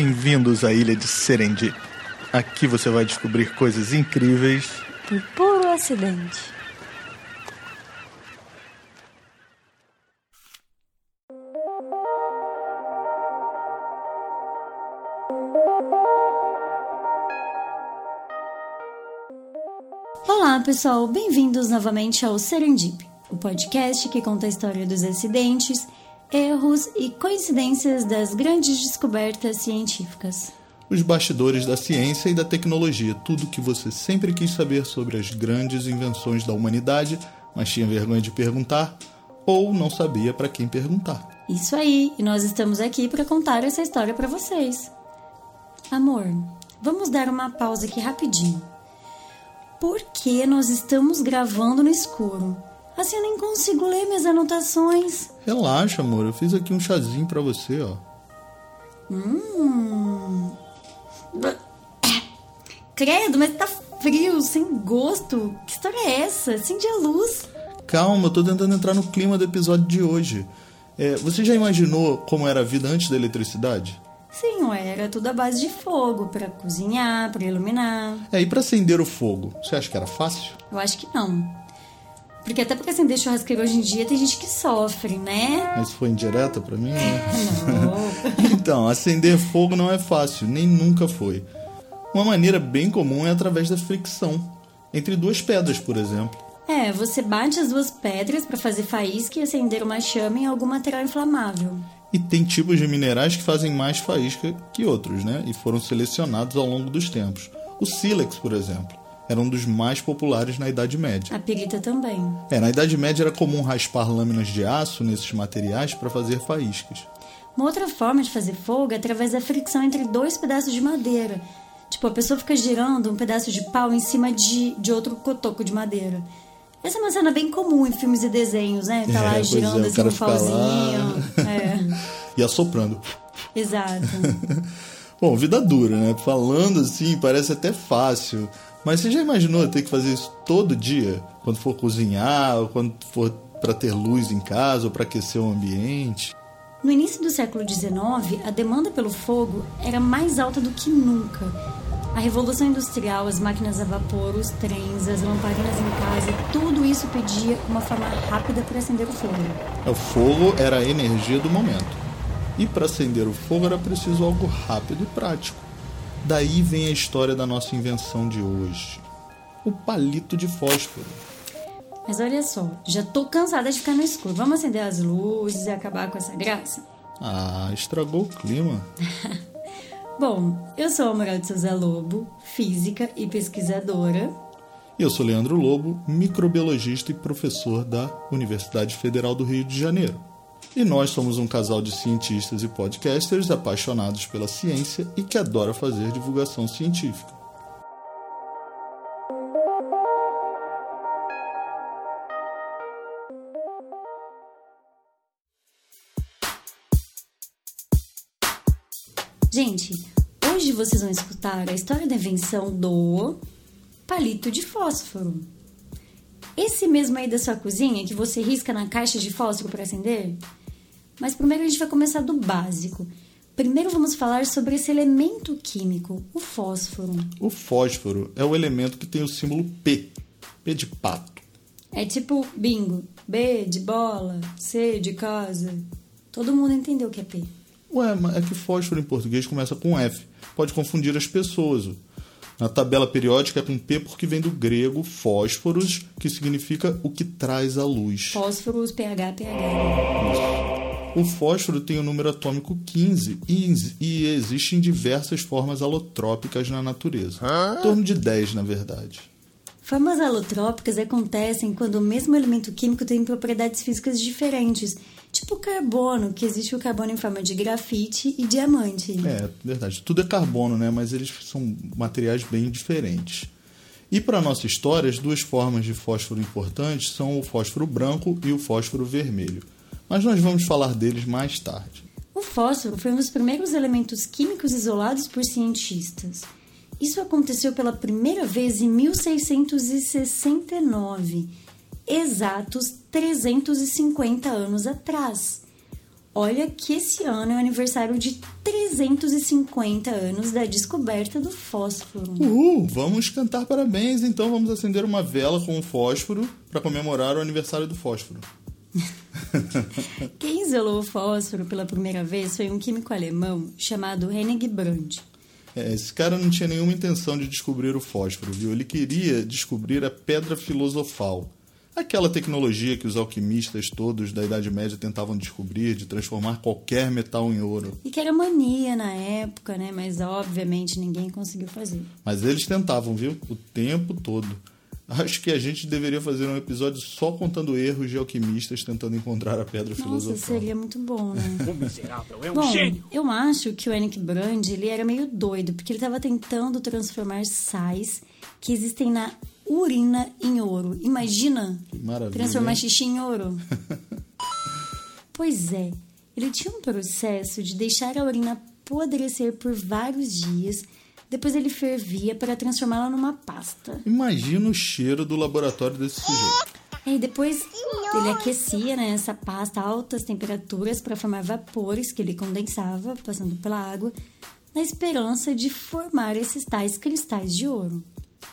Bem-vindos à ilha de Serendip. Aqui você vai descobrir coisas incríveis por puro acidente. Olá, pessoal, bem-vindos novamente ao Serendip, o podcast que conta a história dos acidentes erros e coincidências das grandes descobertas científicas. Os bastidores da ciência e da tecnologia, tudo que você sempre quis saber sobre as grandes invenções da humanidade, mas tinha vergonha de perguntar ou não sabia para quem perguntar. Isso aí, e nós estamos aqui para contar essa história para vocês. Amor, vamos dar uma pausa aqui rapidinho. Por que nós estamos gravando no escuro? Assim eu nem consigo ler minhas anotações. Relaxa, amor. Eu fiz aqui um chazinho para você, ó. Hum. Credo, mas tá frio, sem gosto. Que história é essa? Acende a luz. Calma, eu tô tentando entrar no clima do episódio de hoje. É, você já imaginou como era a vida antes da eletricidade? Sim, ué, era tudo à base de fogo, para cozinhar, para iluminar. É, e para acender o fogo? Você acha que era fácil? Eu acho que não. Porque até porque acender churrasqueira hoje em dia tem gente que sofre, né? Mas foi indireta para mim, né? Não. então, acender fogo não é fácil, nem nunca foi. Uma maneira bem comum é através da fricção entre duas pedras, por exemplo. É, você bate as duas pedras para fazer faísca e acender uma chama em algum material inflamável. E tem tipos de minerais que fazem mais faísca que outros, né? E foram selecionados ao longo dos tempos. O sílex, por exemplo era um dos mais populares na Idade Média. A pirita também. É, na Idade Média era comum raspar lâminas de aço nesses materiais para fazer faíscas. Uma outra forma de fazer fogo é através da fricção entre dois pedaços de madeira. Tipo, a pessoa fica girando um pedaço de pau em cima de, de outro cotoco de madeira. Essa é uma cena bem comum em filmes e desenhos, né? Tá lá é, girando é, assim um pauzinho. É. e assoprando. Exato. Bom, vida dura, né? Falando assim, parece até fácil. Mas você já imaginou ter que fazer isso todo dia? Quando for cozinhar, ou quando for para ter luz em casa, ou para aquecer o ambiente? No início do século XIX, a demanda pelo fogo era mais alta do que nunca. A revolução industrial, as máquinas a vapor, os trens, as lamparinas em casa, tudo isso pedia uma forma rápida para acender o fogo. O fogo era a energia do momento. E para acender o fogo era preciso algo rápido e prático. Daí vem a história da nossa invenção de hoje: o palito de fósforo. Mas olha só, já tô cansada de ficar no escuro. Vamos acender as luzes e acabar com essa graça? Ah, estragou o clima. Bom, eu sou a Moral de Souza Lobo, física e pesquisadora. E eu sou Leandro Lobo, microbiologista e professor da Universidade Federal do Rio de Janeiro. E nós somos um casal de cientistas e podcasters apaixonados pela ciência e que adora fazer divulgação científica. Gente, hoje vocês vão escutar a história da invenção do palito de fósforo. Esse mesmo aí da sua cozinha que você risca na caixa de fósforo para acender? Mas primeiro a gente vai começar do básico. Primeiro vamos falar sobre esse elemento químico, o fósforo. O fósforo é o elemento que tem o símbolo P, P de pato. É tipo bingo, B de bola, C de casa. Todo mundo entendeu o que é P. Ué, mas é que fósforo em português começa com F. Pode confundir as pessoas. Na tabela periódica é com P porque vem do grego fósforos, que significa o que traz a luz. Fósforos, pH, pH. O fósforo tem o número atômico 15 e, e existe em diversas formas alotrópicas na natureza. Em torno de 10, na verdade. Formas alotrópicas acontecem quando o mesmo elemento químico tem propriedades físicas diferentes, tipo o carbono, que existe o carbono em forma de grafite e diamante. É, verdade. Tudo é carbono, né? Mas eles são materiais bem diferentes. E para nossa história, as duas formas de fósforo importantes são o fósforo branco e o fósforo vermelho mas nós vamos falar deles mais tarde. O fósforo foi um dos primeiros elementos químicos isolados por cientistas. Isso aconteceu pela primeira vez em 1669, exatos 350 anos atrás. Olha que esse ano é o aniversário de 350 anos da descoberta do fósforo. Uhul! Vamos cantar parabéns, então vamos acender uma vela com o fósforo para comemorar o aniversário do fósforo. Quem isolou o fósforo pela primeira vez foi um químico alemão chamado Henning Brandt. É, esse cara não tinha nenhuma intenção de descobrir o fósforo, viu? Ele queria descobrir a pedra filosofal Aquela tecnologia que os alquimistas todos da Idade Média tentavam descobrir de transformar qualquer metal em ouro. E que era mania na época, né? Mas obviamente ninguém conseguiu fazer. Mas eles tentavam, viu? O tempo todo. Acho que a gente deveria fazer um episódio só contando erros de alquimistas tentando encontrar a pedra Nossa, filosofal. seria muito bom, né? O miserável é um Bom, gênio. eu acho que o Henrik Brand ele era meio doido, porque ele estava tentando transformar sais que existem na urina em ouro. Imagina maravilha, transformar hein? xixi em ouro. pois é, ele tinha um processo de deixar a urina apodrecer por vários dias, depois ele fervia para transformá-la numa pasta. Imagina o cheiro do laboratório desse sujeito. E depois ele aquecia né, essa pasta a altas temperaturas para formar vapores que ele condensava, passando pela água, na esperança de formar esses tais cristais de ouro.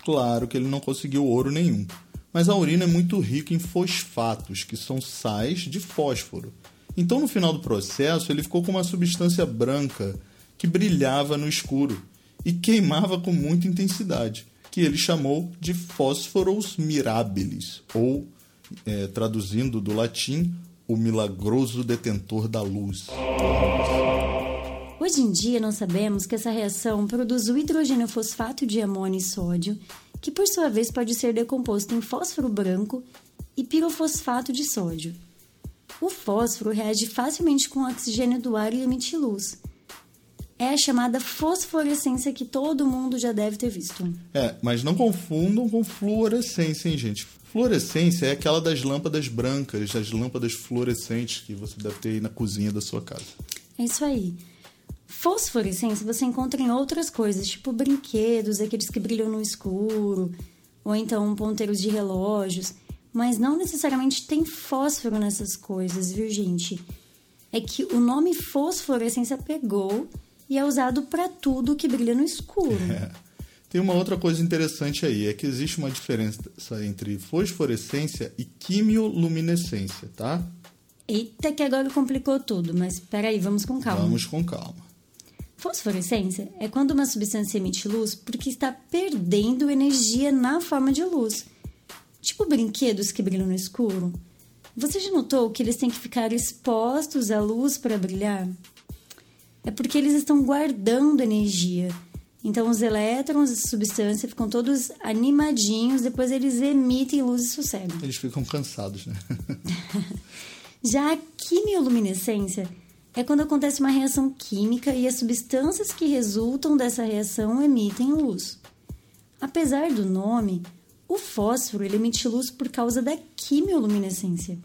Claro que ele não conseguiu ouro nenhum. Mas a urina é muito rica em fosfatos, que são sais de fósforo. Então, no final do processo, ele ficou com uma substância branca que brilhava no escuro e queimava com muita intensidade, que ele chamou de fósforos mirabilis, ou, eh, traduzindo do latim, o milagroso detentor da luz. Hoje em dia, nós sabemos que essa reação produz o hidrogênio fosfato de amônio e sódio, que por sua vez pode ser decomposto em fósforo branco e pirofosfato de sódio. O fósforo reage facilmente com o oxigênio do ar e emite luz. É a chamada fosforescência que todo mundo já deve ter visto. É, mas não confundam com fluorescência, hein, gente? Fluorescência é aquela das lâmpadas brancas, das lâmpadas fluorescentes que você deve ter aí na cozinha da sua casa. É isso aí. Fosforescência você encontra em outras coisas, tipo brinquedos, aqueles que brilham no escuro, ou então ponteiros de relógios, mas não necessariamente tem fósforo nessas coisas, viu, gente? É que o nome fosforescência pegou e é usado para tudo que brilha no escuro. É. Tem uma outra coisa interessante aí, é que existe uma diferença entre fosforescência e quimioluminescência, tá? Eita, que agora complicou tudo, mas peraí, vamos com calma. Vamos com calma. Fosforescência é quando uma substância emite luz porque está perdendo energia na forma de luz. Tipo brinquedos que brilham no escuro. Você já notou que eles têm que ficar expostos à luz para brilhar? É porque eles estão guardando energia. Então os elétrons dessa substância ficam todos animadinhos, depois eles emitem luz e sossegam. Eles ficam cansados, né? Já a quimioluminescência é quando acontece uma reação química e as substâncias que resultam dessa reação emitem luz. Apesar do nome, o fósforo ele emite luz por causa da quimioluminescência.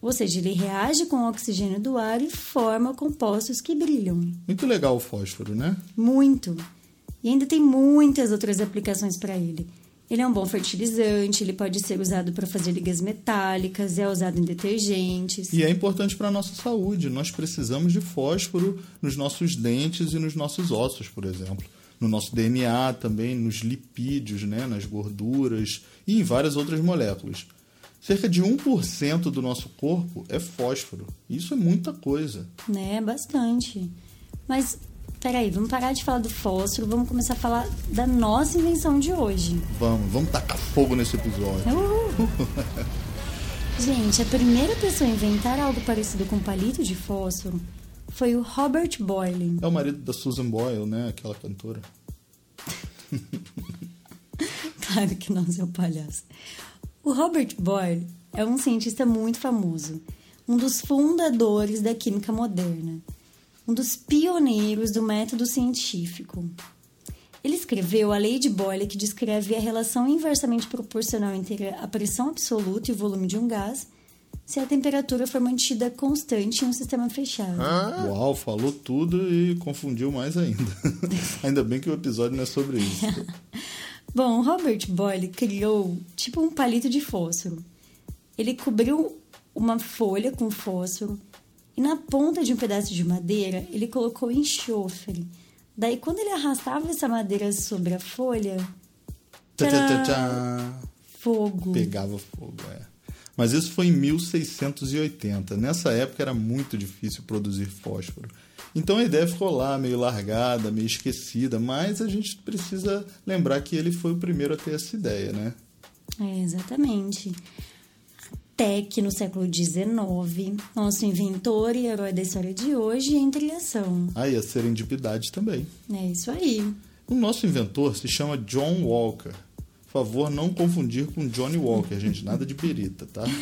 Ou seja, ele reage com o oxigênio do ar e forma compostos que brilham. Muito legal o fósforo, né? Muito. E ainda tem muitas outras aplicações para ele. Ele é um bom fertilizante, ele pode ser usado para fazer ligas metálicas, é usado em detergentes. E é importante para a nossa saúde. Nós precisamos de fósforo nos nossos dentes e nos nossos ossos, por exemplo. No nosso DNA também, nos lipídios, né? nas gorduras e em várias outras moléculas. Cerca de 1% do nosso corpo é fósforo. Isso é muita coisa. Né, bastante. Mas, peraí, vamos parar de falar do fósforo, vamos começar a falar da nossa invenção de hoje. Vamos, vamos tacar fogo nesse episódio. Uhul. Gente, a primeira pessoa a inventar algo parecido com palito de fósforo foi o Robert Boyle. É o marido da Susan Boyle, né? Aquela cantora. Claro que não, seu palhaço. O Robert Boyle é um cientista muito famoso, um dos fundadores da química moderna, um dos pioneiros do método científico. Ele escreveu a lei de Boyle que descreve a relação inversamente proporcional entre a pressão absoluta e o volume de um gás se a temperatura for mantida constante em um sistema fechado. Uau, falou tudo e confundiu mais ainda. ainda bem que o episódio não é sobre isso. Bom, Robert Boyle criou tipo um palito de fósforo. Ele cobriu uma folha com fósforo E na ponta de um pedaço de madeira, ele colocou enxofre. Daí, quando ele arrastava essa madeira sobre a folha, tcharam, fogo. Pegava fogo, é. Mas isso foi em 1680. Nessa época era muito difícil produzir fósforo. Então a ideia ficou lá, meio largada, meio esquecida, mas a gente precisa lembrar que ele foi o primeiro a ter essa ideia, né? É, exatamente. Que no século XIX, nosso inventor e herói da história de hoje entra em ação. Ah, e a serendipidade também. É isso aí. O nosso inventor se chama John Walker. Por favor, não confundir com Johnny Walker, gente. Nada de birita, tá?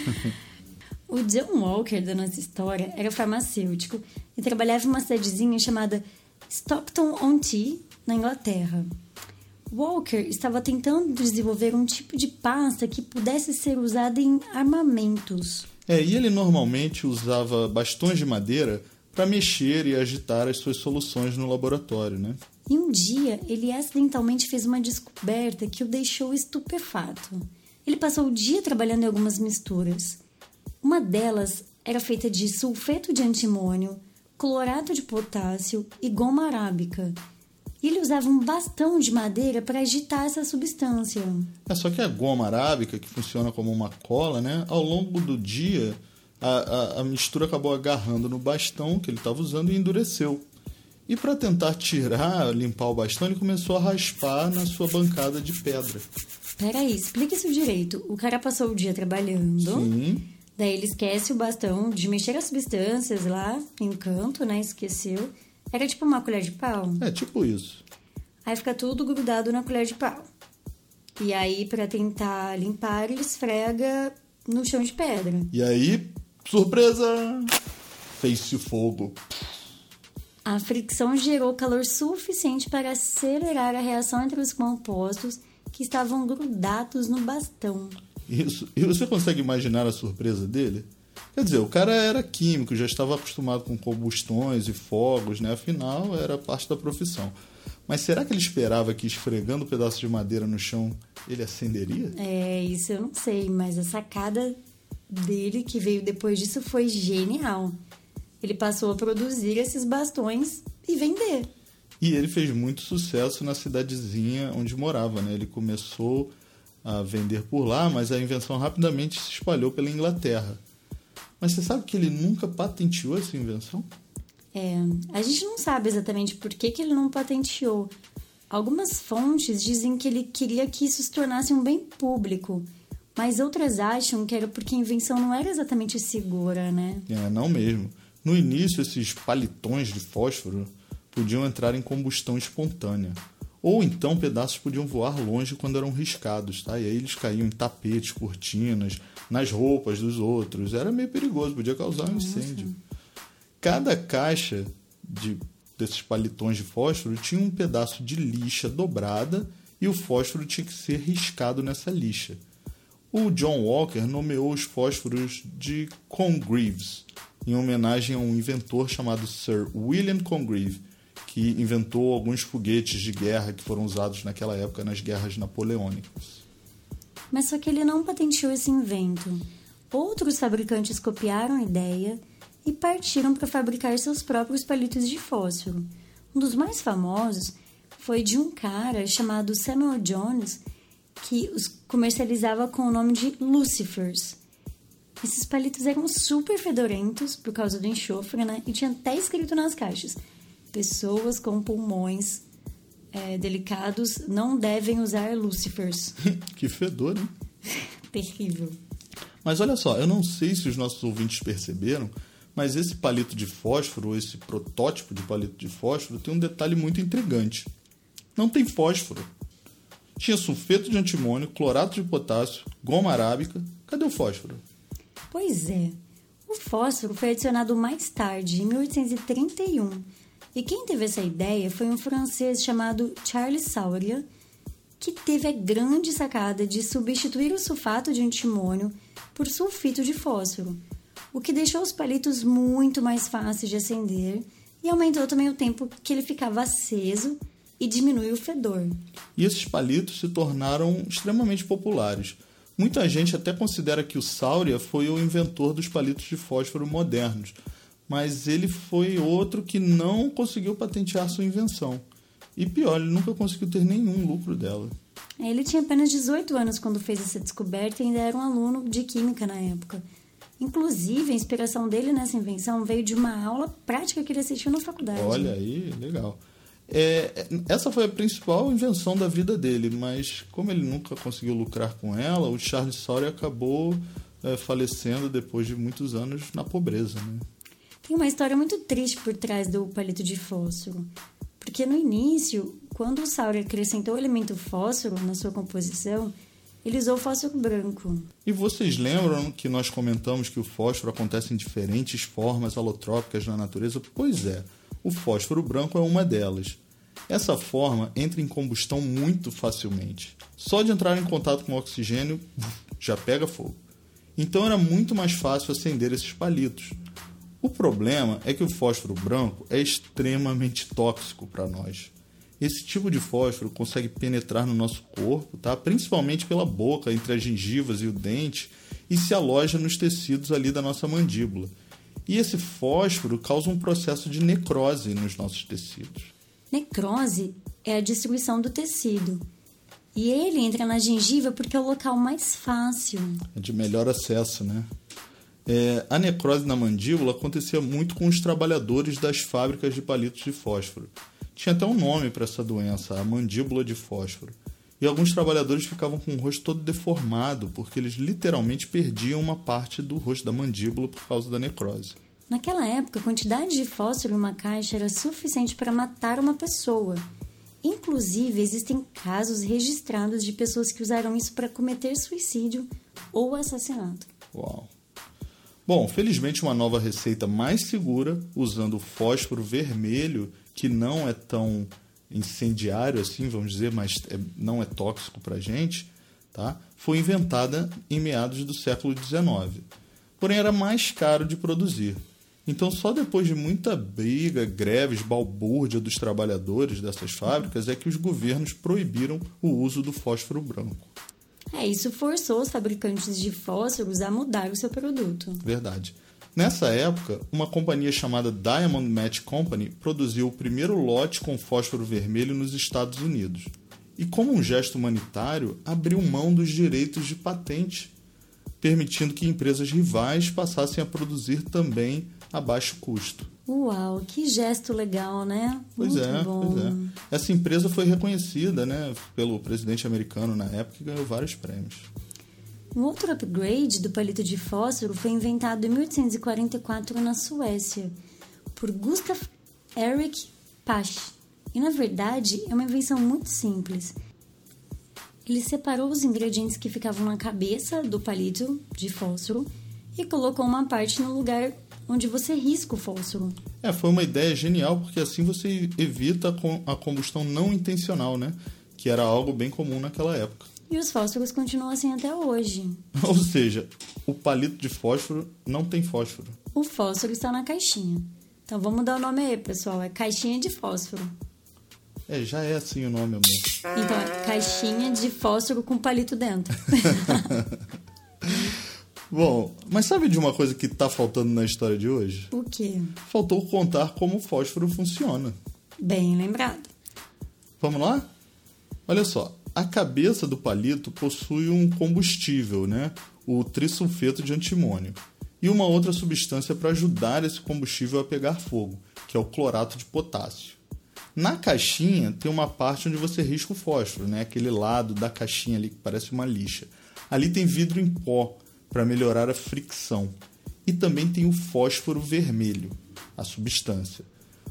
O John Walker da nossa história era farmacêutico e trabalhava em uma cidadezinha chamada Stockton-on-Tees, na Inglaterra. Walker estava tentando desenvolver um tipo de pasta que pudesse ser usada em armamentos. É, e ele normalmente usava bastões de madeira para mexer e agitar as suas soluções no laboratório, né? E um dia ele acidentalmente fez uma descoberta que o deixou estupefato. Ele passou o dia trabalhando em algumas misturas. Uma delas era feita de sulfeto de antimônio, clorato de potássio e goma arábica. E ele usava um bastão de madeira para agitar essa substância. É só que a goma arábica, que funciona como uma cola, né? Ao longo do dia, a, a, a mistura acabou agarrando no bastão que ele estava usando e endureceu. E para tentar tirar, limpar o bastão, ele começou a raspar na sua bancada de pedra. Peraí, explica isso direito. O cara passou o dia trabalhando. Sim. Daí ele esquece o bastão de mexer as substâncias lá em um canto, né? Esqueceu. Era tipo uma colher de pau. É tipo isso. Aí fica tudo grudado na colher de pau. E aí, para tentar limpar, ele esfrega no chão de pedra. E aí, surpresa! Fez-se fogo. A fricção gerou calor suficiente para acelerar a reação entre os compostos que estavam grudados no bastão. Isso. E você consegue imaginar a surpresa dele? Quer dizer, o cara era químico, já estava acostumado com combustões e fogos, né? Afinal, era parte da profissão. Mas será que ele esperava que esfregando o pedaço de madeira no chão ele acenderia? É, isso eu não sei, mas a sacada dele que veio depois disso foi genial. Ele passou a produzir esses bastões e vender. E ele fez muito sucesso na cidadezinha onde morava, né? Ele começou a vender por lá, mas a invenção rapidamente se espalhou pela Inglaterra. Mas você sabe que ele nunca patenteou essa invenção? É, a gente não sabe exatamente por que, que ele não patenteou. Algumas fontes dizem que ele queria que isso se tornasse um bem público, mas outras acham que era porque a invenção não era exatamente segura, né? É, não mesmo. No início, esses palitões de fósforo podiam entrar em combustão espontânea. Ou então pedaços podiam voar longe quando eram riscados, tá? E aí eles caíam em tapetes, cortinas, nas roupas dos outros. Era meio perigoso, podia causar um incêndio. Cada caixa de, desses palitões de fósforo tinha um pedaço de lixa dobrada e o fósforo tinha que ser riscado nessa lixa. O John Walker nomeou os fósforos de Congreves, em homenagem a um inventor chamado Sir William Congreve, que inventou alguns foguetes de guerra que foram usados naquela época nas guerras napoleônicas. Mas só que ele não patenteou esse invento. Outros fabricantes copiaram a ideia e partiram para fabricar seus próprios palitos de fósforo. Um dos mais famosos foi de um cara chamado Samuel Jones, que os comercializava com o nome de Lucifers. Esses palitos eram super fedorentos por causa do enxofre, né? E tinha até escrito nas caixas: pessoas com pulmões é, delicados não devem usar Lucifers. que fedor, né? Terrível. Mas olha só, eu não sei se os nossos ouvintes perceberam, mas esse palito de fósforo, esse protótipo de palito de fósforo, tem um detalhe muito intrigante. Não tem fósforo. Tinha sulfeto de antimônio, clorato de potássio, goma arábica. Cadê o fósforo? Pois é. O fósforo foi adicionado mais tarde, em 1831. E quem teve essa ideia foi um francês chamado Charles Sauria, que teve a grande sacada de substituir o sulfato de antimônio por sulfito de fósforo, o que deixou os palitos muito mais fáceis de acender e aumentou também o tempo que ele ficava aceso e diminuiu o fedor. E esses palitos se tornaram extremamente populares. Muita gente até considera que o Sauria foi o inventor dos palitos de fósforo modernos, mas ele foi outro que não conseguiu patentear sua invenção. E pior, ele nunca conseguiu ter nenhum lucro dela. Ele tinha apenas 18 anos quando fez essa descoberta e ainda era um aluno de química na época. Inclusive, a inspiração dele nessa invenção veio de uma aula prática que ele assistiu na faculdade. Olha aí, legal. É, essa foi a principal invenção da vida dele, mas como ele nunca conseguiu lucrar com ela, o Charles Sawyer acabou é, falecendo depois de muitos anos na pobreza. Né? Tem uma história muito triste por trás do palito de fósforo. Porque no início, quando o Sauer acrescentou o elemento fósforo na sua composição, ele usou fósforo branco. E vocês lembram que nós comentamos que o fósforo acontece em diferentes formas alotrópicas na natureza? Pois é, o fósforo branco é uma delas. Essa forma entra em combustão muito facilmente. Só de entrar em contato com o oxigênio, já pega fogo. Então era muito mais fácil acender esses palitos. O problema é que o fósforo branco é extremamente tóxico para nós. Esse tipo de fósforo consegue penetrar no nosso corpo, tá? principalmente pela boca, entre as gengivas e o dente, e se aloja nos tecidos ali da nossa mandíbula. E esse fósforo causa um processo de necrose nos nossos tecidos. Necrose é a destruição do tecido. E ele entra na gengiva porque é o local mais fácil. É de melhor acesso, né? É, a necrose na mandíbula acontecia muito com os trabalhadores das fábricas de palitos de fósforo. Tinha até um nome para essa doença, a mandíbula de fósforo. E alguns trabalhadores ficavam com o rosto todo deformado, porque eles literalmente perdiam uma parte do rosto da mandíbula por causa da necrose. Naquela época, a quantidade de fósforo em uma caixa era suficiente para matar uma pessoa. Inclusive, existem casos registrados de pessoas que usaram isso para cometer suicídio ou assassinato. Uau! Bom, felizmente uma nova receita mais segura, usando fósforo vermelho, que não é tão incendiário assim, vamos dizer, mas é, não é tóxico para a gente, tá? foi inventada em meados do século XIX. Porém, era mais caro de produzir. Então, só depois de muita briga, greves, balbúrdia dos trabalhadores dessas fábricas é que os governos proibiram o uso do fósforo branco. É, isso forçou os fabricantes de fósforos a mudar o seu produto. Verdade. Nessa época, uma companhia chamada Diamond Match Company produziu o primeiro lote com fósforo vermelho nos Estados Unidos. E, como um gesto humanitário, abriu mão dos direitos de patente, permitindo que empresas rivais passassem a produzir também a baixo custo. Uau, que gesto legal, né? Pois Muito é, bom. pois é. Essa empresa foi reconhecida, né, pelo presidente americano na época e ganhou vários prêmios. Um outro upgrade do palito de fósforo foi inventado em 1844 na Suécia por Gustav Erik Pasch. E na verdade é uma invenção muito simples. Ele separou os ingredientes que ficavam na cabeça do palito de fósforo e colocou uma parte no lugar onde você risca o fósforo. É, foi uma ideia genial, porque assim você evita a combustão não intencional, né? Que era algo bem comum naquela época. E os fósforos continuam assim até hoje. Ou seja, o palito de fósforo não tem fósforo. O fósforo está na caixinha. Então vamos dar o nome aí, pessoal. É caixinha de fósforo. É, já é assim o nome, amor. Então é caixinha de fósforo com palito dentro. Bom, mas sabe de uma coisa que está faltando na história de hoje? O quê? Faltou contar como o fósforo funciona. Bem lembrado. Vamos lá? Olha só, a cabeça do palito possui um combustível, né? O trisulfeto de antimônio. E uma outra substância para ajudar esse combustível a pegar fogo, que é o clorato de potássio. Na caixinha tem uma parte onde você risca o fósforo, né? Aquele lado da caixinha ali que parece uma lixa. Ali tem vidro em pó, para melhorar a fricção. E também tem o fósforo vermelho, a substância.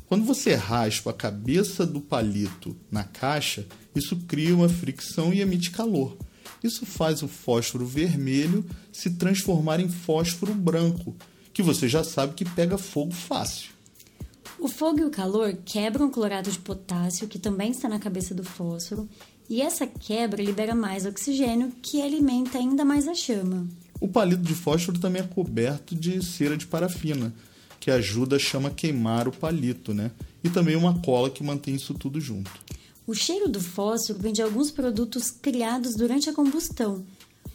Quando você raspa a cabeça do palito na caixa, isso cria uma fricção e emite calor. Isso faz o fósforo vermelho se transformar em fósforo branco, que você já sabe que pega fogo fácil. O fogo e o calor quebram o clorato de potássio, que também está na cabeça do fósforo, e essa quebra libera mais oxigênio, que alimenta ainda mais a chama. O palito de fósforo também é coberto de cera de parafina, que ajuda a chama a queimar o palito, né? E também uma cola que mantém isso tudo junto. O cheiro do fósforo vem de alguns produtos criados durante a combustão,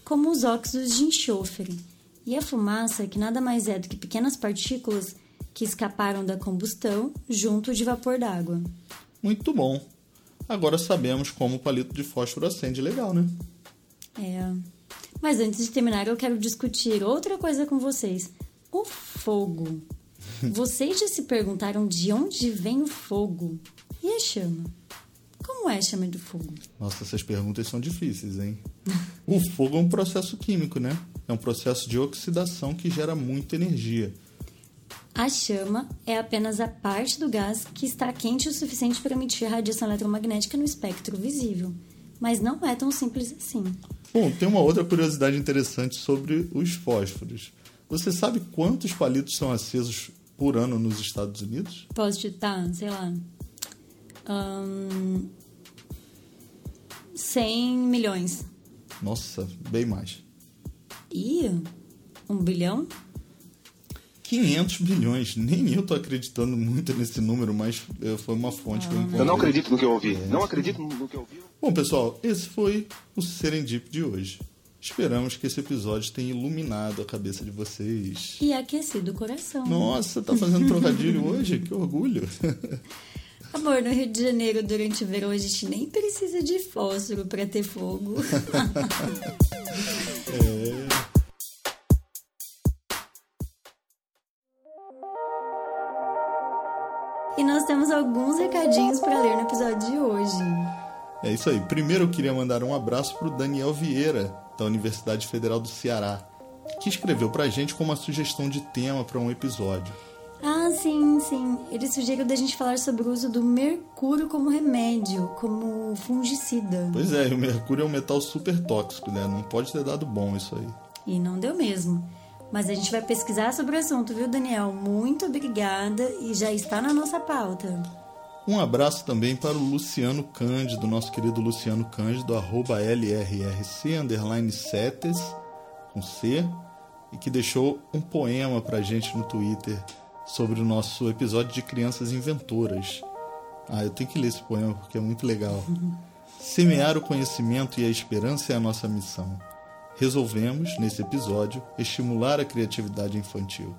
como os óxidos de enxofre. E a fumaça, que nada mais é do que pequenas partículas, que escaparam da combustão junto de vapor d'água. Muito bom. Agora sabemos como o palito de fósforo acende legal, né? É. Mas antes de terminar, eu quero discutir outra coisa com vocês: o fogo. Vocês já se perguntaram de onde vem o fogo? E a chama? Como é a chama do fogo? Nossa, essas perguntas são difíceis, hein? o fogo é um processo químico, né? É um processo de oxidação que gera muita energia. A chama é apenas a parte do gás que está quente o suficiente para emitir radiação eletromagnética no espectro visível. Mas não é tão simples assim. Bom, tem uma outra curiosidade interessante sobre os fósforos. Você sabe quantos palitos são acesos por ano nos Estados Unidos? Posso chutar, sei lá. Um, 100 milhões. Nossa, bem mais. Ih, um bilhão? 500 bilhões. Nem eu tô acreditando muito nesse número, mas eh, foi uma fonte ah, que eu encontrei. Eu não acredito no que eu ouvi. É. Não acredito no que eu ouvi. Bom, pessoal, esse foi o Serendip de hoje. Esperamos que esse episódio tenha iluminado a cabeça de vocês. E aquecido o coração. Nossa, tá fazendo trocadilho hoje? Que orgulho. Amor, no Rio de Janeiro, durante o verão, a gente nem precisa de fósforo para ter fogo. temos alguns recadinhos para ler no episódio de hoje. É isso aí. Primeiro eu queria mandar um abraço para o Daniel Vieira, da Universidade Federal do Ceará, que escreveu para a gente com uma sugestão de tema para um episódio. Ah, sim, sim. Ele sugeriu da gente falar sobre o uso do mercúrio como remédio, como fungicida. Pois é, o mercúrio é um metal super tóxico, né? Não pode ter dado bom isso aí. E não deu mesmo. Mas a gente vai pesquisar sobre o assunto, viu, Daniel? Muito obrigada e já está na nossa pauta. Um abraço também para o Luciano Cândido, nosso querido Luciano Cândido, arroba LRRC, underline setes, com C, e que deixou um poema para a gente no Twitter sobre o nosso episódio de Crianças Inventoras. Ah, eu tenho que ler esse poema porque é muito legal. Semear o conhecimento e a esperança é a nossa missão. Resolvemos, nesse episódio, estimular a criatividade infantil.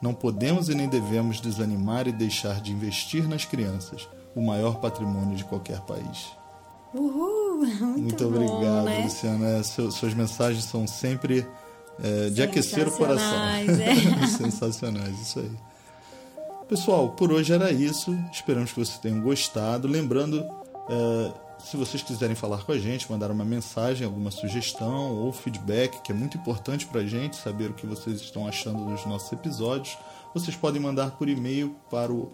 Não podemos e nem devemos desanimar e deixar de investir nas crianças, o maior patrimônio de qualquer país. Uhul! Muito, muito obrigado, né? Luciana. É, suas mensagens são sempre é, de aquecer o coração. É. Sensacionais, isso aí. Pessoal, por hoje era isso. Esperamos que vocês tenham gostado. Lembrando, é, se vocês quiserem falar com a gente, mandar uma mensagem, alguma sugestão ou feedback, que é muito importante para a gente saber o que vocês estão achando dos nossos episódios, vocês podem mandar por e-mail para o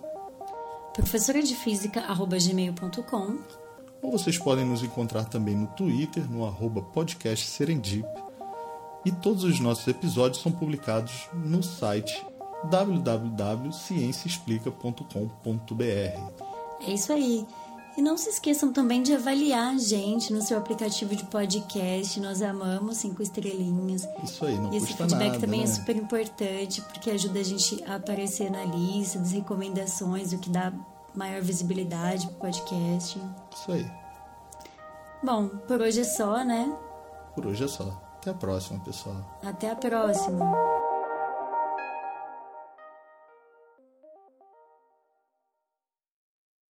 professora de física@gmail.com ou vocês podem nos encontrar também no Twitter no arroba podcast Serendip. E todos os nossos episódios são publicados no site www.cienciaexplica.com.br. É isso aí. E não se esqueçam também de avaliar a gente no seu aplicativo de podcast. Nós amamos cinco estrelinhas. Isso aí, não e custa esse feedback nada, também né? é super importante, porque ajuda a gente a aparecer na lista das recomendações, o que dá maior visibilidade pro podcast. Isso aí. Bom, por hoje é só, né? Por hoje é só. Até a próxima, pessoal. Até a próxima.